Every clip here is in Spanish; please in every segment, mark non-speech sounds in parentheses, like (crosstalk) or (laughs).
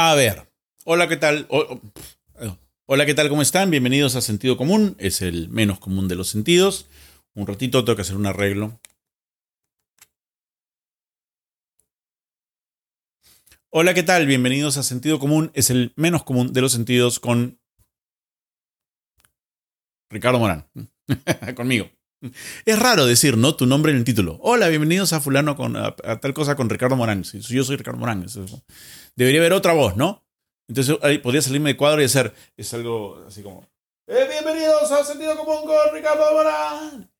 A ver, hola, ¿qué tal? Hola, ¿qué tal? ¿Cómo están? Bienvenidos a Sentido Común. Es el menos común de los sentidos. Un ratito tengo que hacer un arreglo. Hola, ¿qué tal? Bienvenidos a Sentido Común. Es el menos común de los sentidos con Ricardo Morán. (laughs) Conmigo. Es raro decir, ¿no? Tu nombre en el título. Hola, bienvenidos a fulano con a, tal cosa con Ricardo Morán. Yo soy Ricardo Morán. Debería haber otra voz, ¿no? Entonces ahí podría salirme de cuadro y hacer, es algo así como, "Eh, bienvenidos a Sentido Común con Ricardo Morán.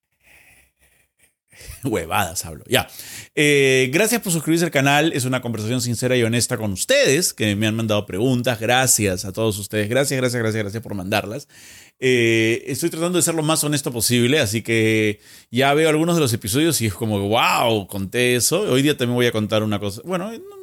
(laughs) Huevadas hablo, ya. Eh, gracias por suscribirse al canal, es una conversación sincera y honesta con ustedes, que me han mandado preguntas, gracias a todos ustedes, gracias, gracias, gracias, gracias por mandarlas. Eh, estoy tratando de ser lo más honesto posible, así que ya veo algunos de los episodios y es como, wow, conté eso. Hoy día también voy a contar una cosa, bueno, no,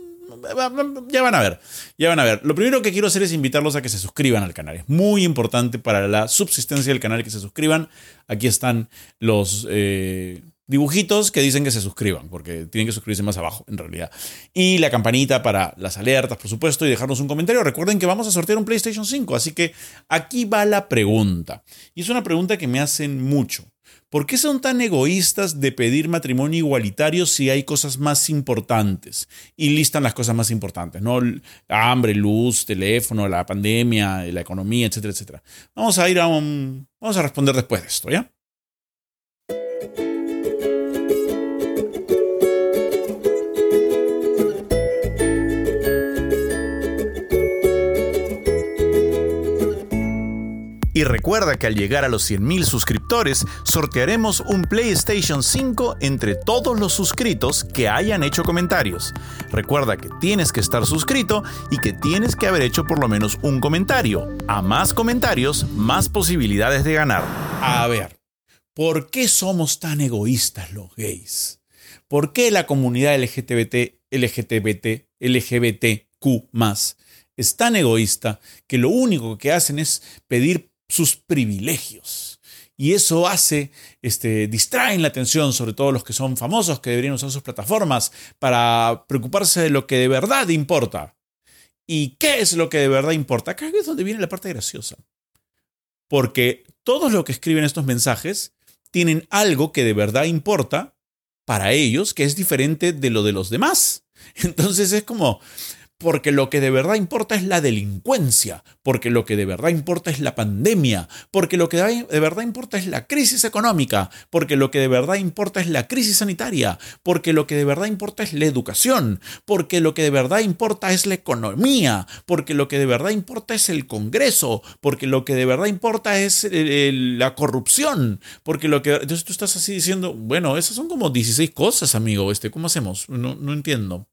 ya van a ver, ya van a ver. Lo primero que quiero hacer es invitarlos a que se suscriban al canal. Es muy importante para la subsistencia del canal que se suscriban. Aquí están los eh, dibujitos que dicen que se suscriban, porque tienen que suscribirse más abajo, en realidad. Y la campanita para las alertas, por supuesto, y dejarnos un comentario. Recuerden que vamos a sortear un PlayStation 5, así que aquí va la pregunta. Y es una pregunta que me hacen mucho. ¿Por qué son tan egoístas de pedir matrimonio igualitario si hay cosas más importantes? Y listan las cosas más importantes, ¿no? Hambre, luz, teléfono, la pandemia, la economía, etcétera, etcétera. Vamos a ir a un... Vamos a responder después de esto, ¿ya? Y recuerda que al llegar a los 100.000 suscriptores, sortearemos un PlayStation 5 entre todos los suscritos que hayan hecho comentarios. Recuerda que tienes que estar suscrito y que tienes que haber hecho por lo menos un comentario. A más comentarios, más posibilidades de ganar. A ver, ¿por qué somos tan egoístas los gays? ¿Por qué la comunidad LGBT, LGBT, LGBTQ es tan egoísta que lo único que hacen es pedir sus privilegios. Y eso hace, este, distraen la atención, sobre todo los que son famosos, que deberían usar sus plataformas para preocuparse de lo que de verdad importa. ¿Y qué es lo que de verdad importa? Acá es donde viene la parte graciosa. Porque todos los que escriben estos mensajes tienen algo que de verdad importa para ellos, que es diferente de lo de los demás. (laughs) Entonces es como, porque lo que de verdad importa es la delincuencia, porque lo que de verdad importa es la pandemia, porque lo que de verdad importa es la crisis económica, porque lo que de verdad importa es la crisis sanitaria, porque lo que de verdad importa es la educación, porque lo que de verdad importa es la economía, porque lo que de verdad importa es el Congreso, porque lo que de verdad importa es el- el- la corrupción, porque lo que... Entonces tú estás así diciendo, bueno, esas son como 16 cosas, amigo, este, ¿cómo hacemos? No, no entiendo.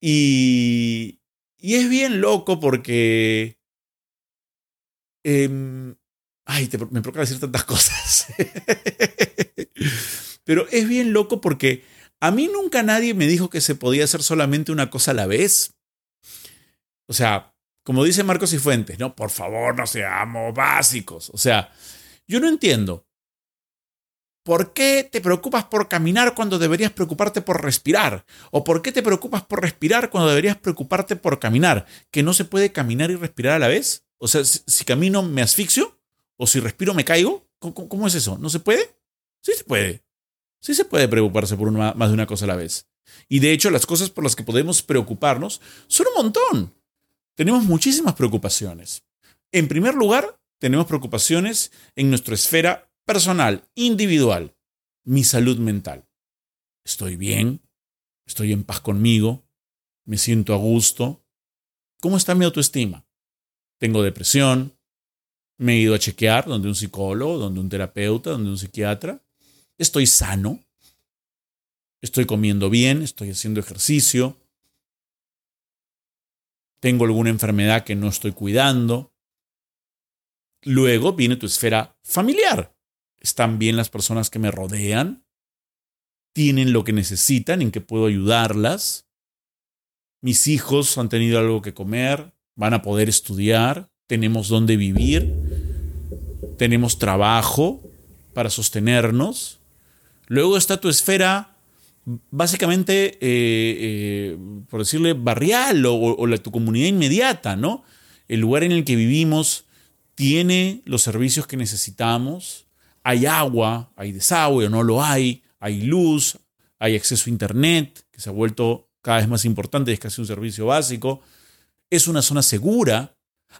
Y, y es bien loco porque... em, ay, te- me provoca decir tantas (laughs) cosas. Pero es bien loco porque a mí nunca nadie me dijo que se podía hacer solamente una cosa a la vez. O sea, como dice Marcos y Fuentes, no, por favor, no seamos básicos. O sea, yo no entiendo. ¿Por qué te preocupas por caminar cuando deberías preocuparte por respirar? ¿O por qué te preocupas por respirar cuando deberías preocuparte por caminar? ¿Que no se puede caminar y respirar a la vez? O sea, si, camino me asfixio o si respiro me caigo. ¿Cómo, es eso? ¿No se puede? Sí se puede. Sí se puede preocuparse por más de una cosa a la vez. Y de hecho, las cosas por las que podemos preocuparnos son un montón. Tenemos muchísimas preocupaciones. En primer lugar, tenemos preocupaciones en nuestra esfera personal, individual, mi salud mental. Estoy bien, estoy en paz conmigo, me siento a gusto. ¿Cómo está mi autoestima? Tengo depresión, me he ido a chequear donde un psicólogo, donde un terapeuta, donde un psiquiatra. Estoy sano, estoy comiendo bien, estoy haciendo ejercicio. Tengo alguna enfermedad que no estoy cuidando. Luego viene tu esfera familiar están bien las personas que me rodean, tienen lo que necesitan, en que puedo ayudarlas, mis hijos han tenido algo que comer, van a poder estudiar, tenemos dónde vivir, tenemos trabajo para sostenernos. Luego está tu esfera básicamente, eh, eh, por decirle, barrial o, la, tu comunidad inmediata, ¿no? El lugar en el que vivimos tiene los servicios que necesitamos, hay agua, hay desagüe o no lo hay, hay luz, hay acceso a Internet, que se ha vuelto cada vez más importante, es casi un servicio básico, es una zona segura,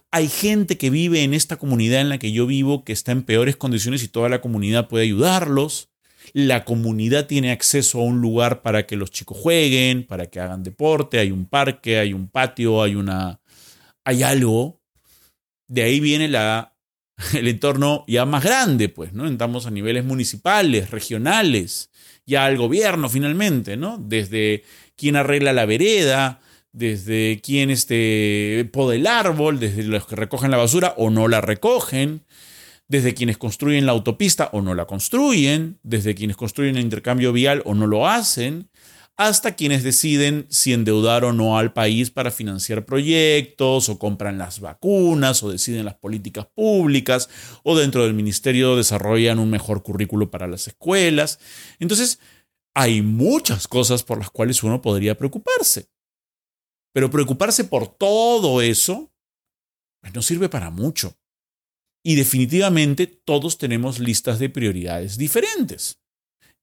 hay gente que vive en esta comunidad en la que yo vivo que está en peores condiciones y toda la comunidad puede ayudarlos. La comunidad tiene acceso a un lugar para que los chicos jueguen, para que hagan deporte, hay un parque, hay un patio, hay una hay algo. De ahí viene la, (laughs) el entorno ya más grande, pues, ¿no? Entramos a niveles municipales, regionales, ya al gobierno finalmente, ¿no? Desde quién arregla la vereda, desde quién este, poda el árbol, desde los que recogen la basura o no la recogen, desde quienes construyen la autopista o no la construyen, desde quienes construyen el intercambio vial o no lo hacen, hasta quienes deciden si endeudar o no al país para financiar proyectos, o compran las vacunas, o deciden las políticas públicas, o dentro del ministerio desarrollan un mejor currículo para las escuelas. Entonces, hay muchas cosas por las cuales uno podría preocuparse. Pero preocuparse por todo eso pues no sirve para mucho. Y definitivamente todos tenemos listas de prioridades diferentes.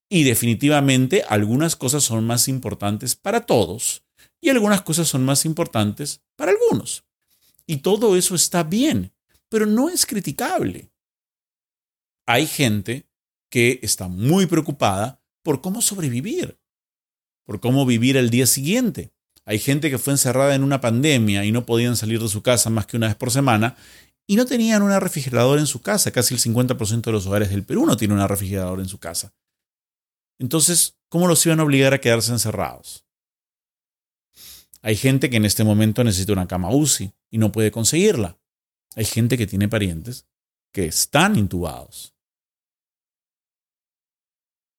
Y definitivamente algunas cosas son más importantes para todos y algunas cosas son más importantes para algunos. Y todo eso está bien, pero no es criticable. Hay gente que está muy preocupada por cómo sobrevivir, por cómo vivir el día siguiente. Hay gente que fue encerrada en una pandemia y no podían salir de su casa más que una vez por semana y no tenían una refrigeradora en su casa. Casi el 50% de los hogares del Perú no tiene una refrigeradora en su casa. Entonces, ¿cómo los iban a obligar a quedarse encerrados? Hay gente que en este momento necesita una cama UCI y no puede conseguirla. Hay gente que tiene parientes que están intubados.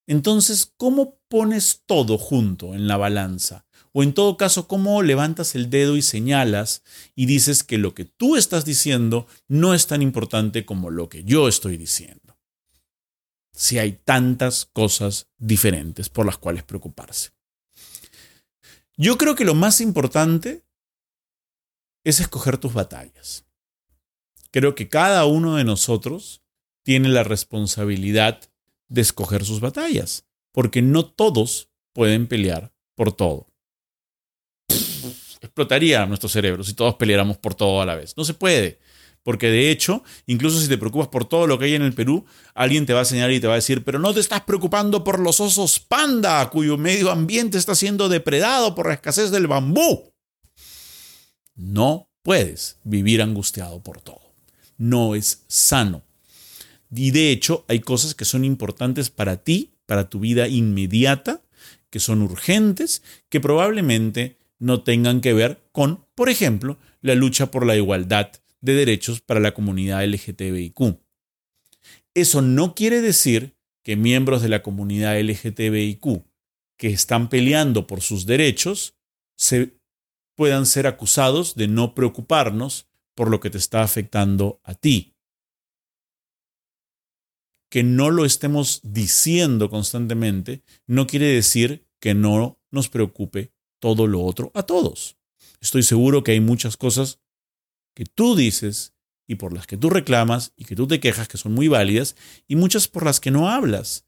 Entonces, ¿cómo pones todo junto en la balanza? O en todo caso, ¿cómo levantas el dedo y señalas y dices que lo que tú estás diciendo no es tan importante como lo que yo estoy diciendo? Si hay tantas cosas diferentes por las cuales preocuparse. Yo creo que lo más importante es escoger tus batallas. Creo que cada uno de nosotros tiene la responsabilidad de escoger sus batallas, porque no todos pueden pelear por todo explotaría nuestro cerebro si todos peleáramos por todo a la vez. No se puede. Porque de hecho, incluso si te preocupas por todo lo que hay en el Perú, alguien te va a señalar y te va a decir, pero no te estás preocupando por los osos panda, cuyo medio ambiente está siendo depredado por la escasez del bambú. No puedes vivir angustiado por todo. No es sano. Y de hecho, hay cosas que son importantes para ti, para tu vida inmediata, que son urgentes, que probablemente no tengan que ver con, por ejemplo, la lucha por la igualdad de derechos para la comunidad LGTBIQ. Eso no quiere decir que miembros de la comunidad LGTBIQ que están peleando por sus derechos se puedan ser acusados de no preocuparnos por lo que te está afectando a ti. Que no lo estemos diciendo constantemente no quiere decir que no nos preocupe todo lo otro a todos. Estoy seguro que hay muchas cosas que tú dices y por las que tú reclamas y que tú te quejas que son muy válidas y muchas por las que no hablas.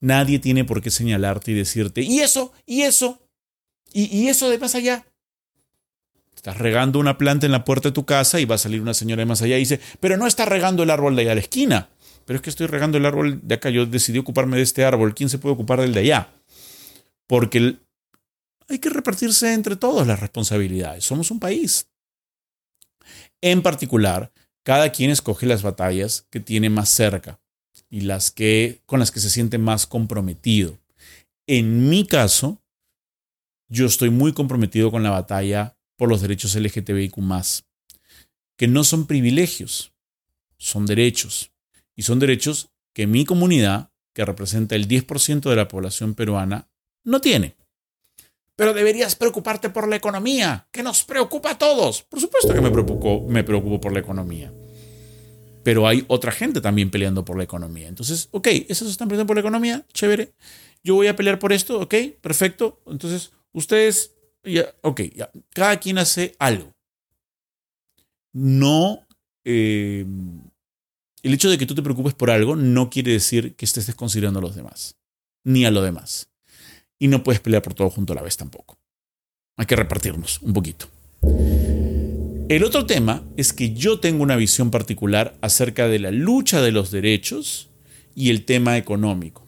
Nadie tiene por qué señalarte y decirte, y eso, y eso, y, eso de más allá. Estás regando una planta en la puerta de tu casa y va a salir una señora de más allá y dice, pero no está regando el árbol de allá a la esquina. Pero es que estoy regando el árbol de acá, yo decidí ocuparme de este árbol, ¿quién se puede ocupar del de allá? Porque hay que repartirse entre todos las responsabilidades. Somos un país. En particular, cada quien escoge las batallas que tiene más cerca y las que con las que se siente más comprometido. En mi caso, yo estoy muy comprometido con la batalla por los derechos LGTBIQ+, que no son privilegios, son derechos. Y son derechos que mi comunidad, que representa el 10% de la población peruana, no tiene. Pero deberías preocuparte por la economía, que nos preocupa a todos. Por supuesto que me preocupo, me preocupo por la economía. Pero hay otra gente también peleando por la economía. Entonces, ok, esos están peleando por la economía, chévere. yo voy a pelear por esto, ok, perfecto. Entonces, ustedes, ya, ok, ya, cada quien hace algo. No, eh, el hecho de que tú te preocupes por algo no quiere decir que estés desconsiderando a los demás, ni a lo demás. Y no puedes pelear por todo junto a la vez tampoco. Hay que repartirnos un poquito. El otro tema es que yo tengo una visión particular acerca de la lucha de los derechos y el tema económico.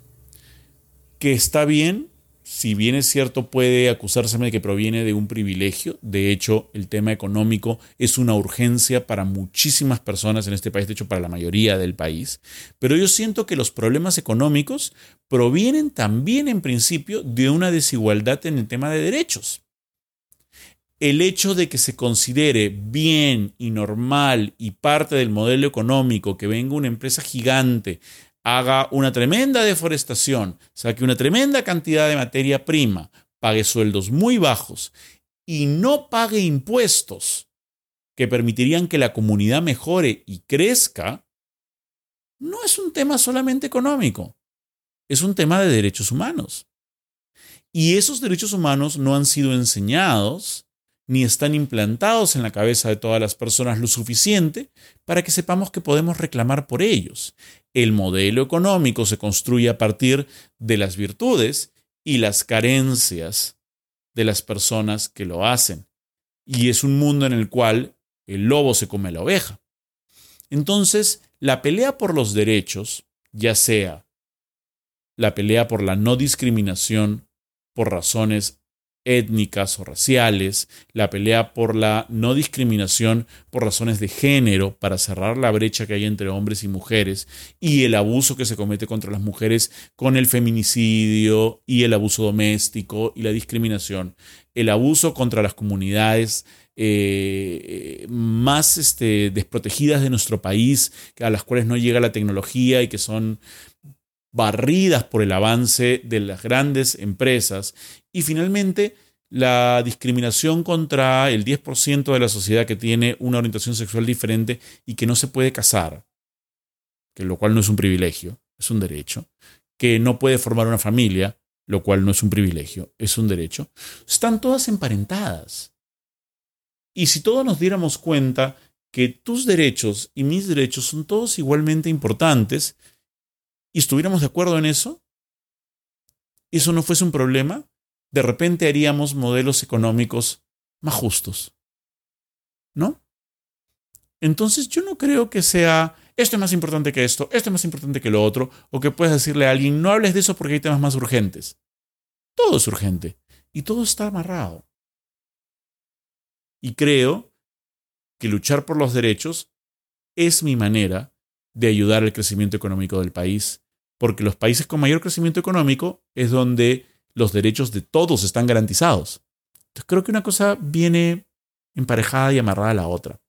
Que está bien, si bien es cierto, puede acusárseme de que proviene de un privilegio. De hecho, el tema económico es una urgencia para muchísimas personas en este país, de hecho, para la mayoría del país. Pero yo siento que los problemas económicos provienen también, en principio, de una desigualdad en el tema de derechos el hecho de que se considere bien y normal y parte del modelo económico que venga una empresa gigante, haga una tremenda deforestación, saque una tremenda cantidad de materia prima, pague sueldos muy bajos y no pague impuestos que permitirían que la comunidad mejore y crezca, no es un tema solamente económico, es un tema de derechos humanos. Y esos derechos humanos no han sido enseñados ni están implantados en la cabeza de todas las personas lo suficiente para que sepamos que podemos reclamar por ellos. El modelo económico se construye a partir de las virtudes y las carencias de las personas que lo hacen. Y es un mundo en el cual el lobo se come la oveja. Entonces, la pelea por los derechos, ya sea la pelea por la no discriminación por razones étnicas o raciales, la pelea por la no discriminación por razones de género para cerrar la brecha que hay entre hombres y mujeres y el abuso que se comete contra las mujeres con el feminicidio y el abuso doméstico y la discriminación, el abuso contra las comunidades eh, más este, desprotegidas de nuestro país, a las cuales no llega la tecnología y que son barridas por el avance de las grandes empresas y finalmente la discriminación contra el 10% de la sociedad que tiene una orientación sexual diferente y que no se puede casar, que lo cual no es un privilegio, es un derecho, que no puede formar una familia, lo cual no es un privilegio, es un derecho, están todas emparentadas. Y si todos nos diéramos cuenta que tus derechos y mis derechos son todos igualmente importantes, y estuviéramos de acuerdo en eso, eso no fuese un problema, de repente haríamos modelos económicos más justos. ¿No? Entonces yo no creo que sea esto es más importante que esto, esto es más importante que lo otro, o que puedas decirle a alguien, no hables de eso porque hay temas más urgentes. Todo es urgente y todo está amarrado. Y creo que luchar por los derechos es mi manera de ayudar al crecimiento económico del país porque los países con mayor crecimiento económico es donde los derechos de todos están garantizados. Entonces creo que una cosa viene emparejada y amarrada a la otra.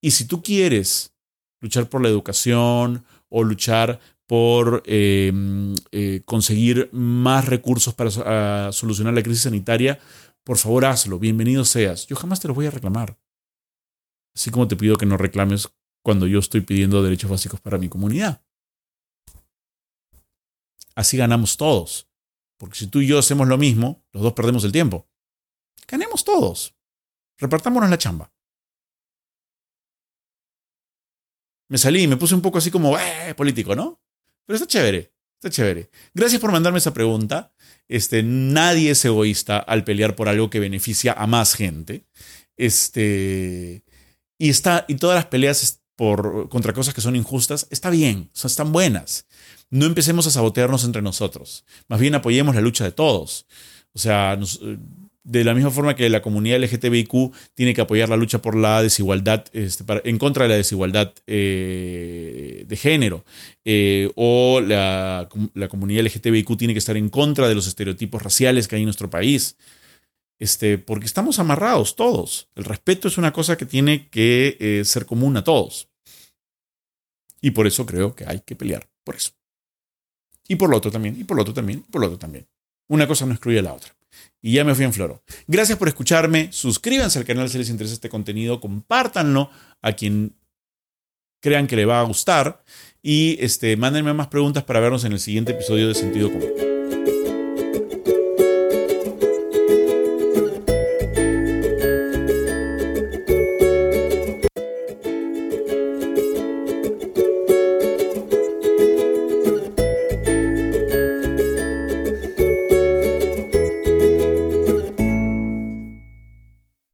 Y si tú quieres luchar por la educación o luchar por em, eh, conseguir más recursos para solucionar la crisis sanitaria, por favor hazlo, bienvenido seas. Yo jamás te lo voy a reclamar. Así como te pido que no reclames cuando yo estoy pidiendo derechos básicos para mi comunidad. Así ganamos todos. Porque si tú y yo hacemos lo mismo, los dos perdemos el tiempo. Ganemos todos. Repartámonos la chamba. Me salí, me puse un poco así como eh, político, ¿no? Pero está chévere, está chévere. Gracias por mandarme esa pregunta. Este, nadie es egoísta al pelear por algo que beneficia a más gente. Este, y, está, y todas las peleas por, contra cosas que son injustas, está bien, son, están buenas no empecemos a sabotearnos entre nosotros. Más bien apoyemos la lucha de todos. O sea, eh, de la misma forma que la comunidad LGTBIQ tiene que apoyar la lucha por la desigualdad, este, en contra de la desigualdad eh, de género, eh, o la, comunidad LGTBIQ tiene que estar en contra de los estereotipos raciales que hay en nuestro país. Este, porque estamos amarrados todos. El respeto es una cosa que tiene que ser común a todos. Y por eso creo que hay que pelear. Por eso. Y por lo otro también, y por lo otro también, y por lo otro también. Una cosa no excluye a la otra. Y ya me fui en floro. Gracias por escucharme. Suscríbanse al canal si les interesa este contenido. Compártanlo a quien crean que le va a gustar. Y este, mándenme más preguntas para vernos en el siguiente episodio de Sentido Común.